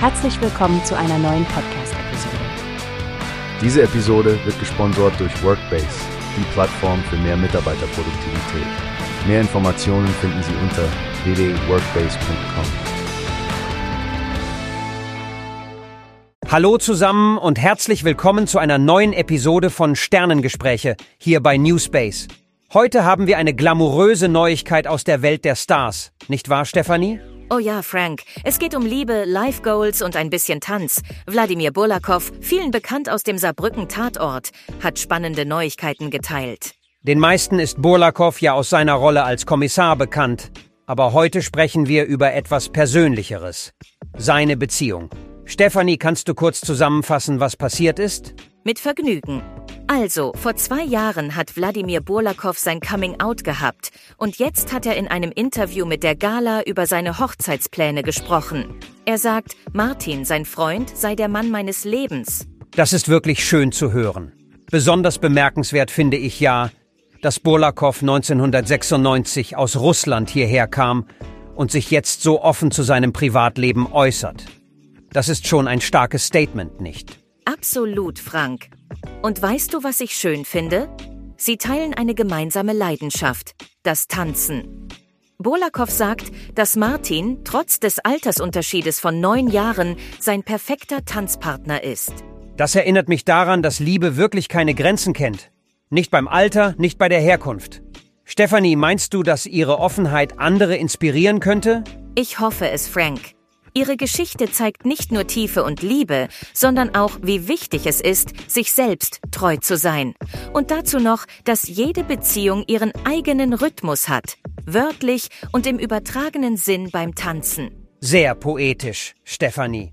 Herzlich willkommen zu einer neuen Podcast-Episode. Diese Episode wird gesponsert durch Workbase, die Plattform für mehr Mitarbeiterproduktivität. Mehr Informationen finden Sie unter www.workbase.com. Hallo zusammen und herzlich willkommen zu einer neuen Episode von Sternengespräche hier bei Newspace. Heute haben wir eine glamouröse Neuigkeit aus der Welt der Stars. Nicht wahr, Stefanie? Oh ja, Frank. Es geht um Liebe, Life Goals und ein bisschen Tanz. Wladimir Burlakow, vielen bekannt aus dem Saarbrücken Tatort, hat spannende Neuigkeiten geteilt. Den meisten ist Burlakow ja aus seiner Rolle als Kommissar bekannt. Aber heute sprechen wir über etwas Persönlicheres. Seine Beziehung. Stefanie, kannst du kurz zusammenfassen, was passiert ist? Mit Vergnügen. Also, vor zwei Jahren hat Wladimir Burlakow sein Coming-out gehabt und jetzt hat er in einem Interview mit der Gala über seine Hochzeitspläne gesprochen. Er sagt, Martin, sein Freund, sei der Mann meines Lebens. Das ist wirklich schön zu hören. Besonders bemerkenswert finde ich ja, dass Burlakow 1996 aus Russland hierher kam und sich jetzt so offen zu seinem Privatleben äußert. Das ist schon ein starkes Statement, nicht? Absolut, Frank. Und weißt du, was ich schön finde? Sie teilen eine gemeinsame Leidenschaft, das Tanzen. Bolakow sagt, dass Martin trotz des Altersunterschiedes von neun Jahren sein perfekter Tanzpartner ist. Das erinnert mich daran, dass Liebe wirklich keine Grenzen kennt. Nicht beim Alter, nicht bei der Herkunft. Stefanie, meinst du, dass ihre Offenheit andere inspirieren könnte? Ich hoffe es, Frank. Ihre Geschichte zeigt nicht nur Tiefe und Liebe, sondern auch, wie wichtig es ist, sich selbst treu zu sein. Und dazu noch, dass jede Beziehung ihren eigenen Rhythmus hat, wörtlich und im übertragenen Sinn beim Tanzen. Sehr poetisch, Stefanie.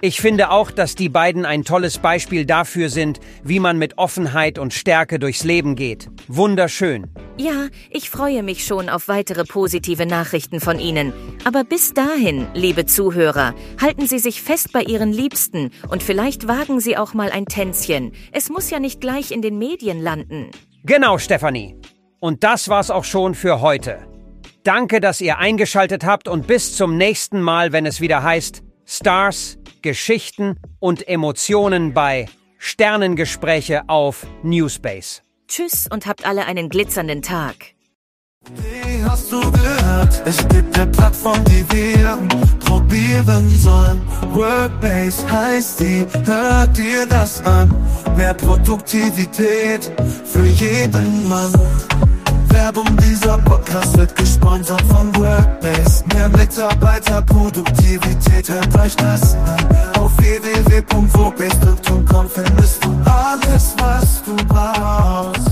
Ich finde auch, dass die beiden ein tolles Beispiel dafür sind, wie man mit Offenheit und Stärke durchs Leben geht. Wunderschön. Ja, ich freue mich schon auf weitere positive Nachrichten von Ihnen. Aber bis dahin, liebe Zuhörer, halten Sie sich fest bei Ihren Liebsten und vielleicht wagen Sie auch mal ein Tänzchen. Es muss ja nicht gleich in den Medien landen. Genau, Stefanie. Und das war's auch schon für heute. Danke, dass ihr eingeschaltet habt und bis zum nächsten Mal, wenn es wieder heißt Stars, Geschichten und Emotionen bei Sternengespräche auf Newspace. Tschüss und habt alle einen glitzernden Tag. Wie hast du gehört? Es gibt eine Plattform, die wir probieren sollen. Workbase heißt die, hört dir das an. Mehr Produktivität für jeden Mann. Werbung, dieser Podcast wird gesponsert von Workbase. Mehr Mitarbeiterproduktivität, hört euch das an. Auf www.wobest.com findest du alles, was du brauchst.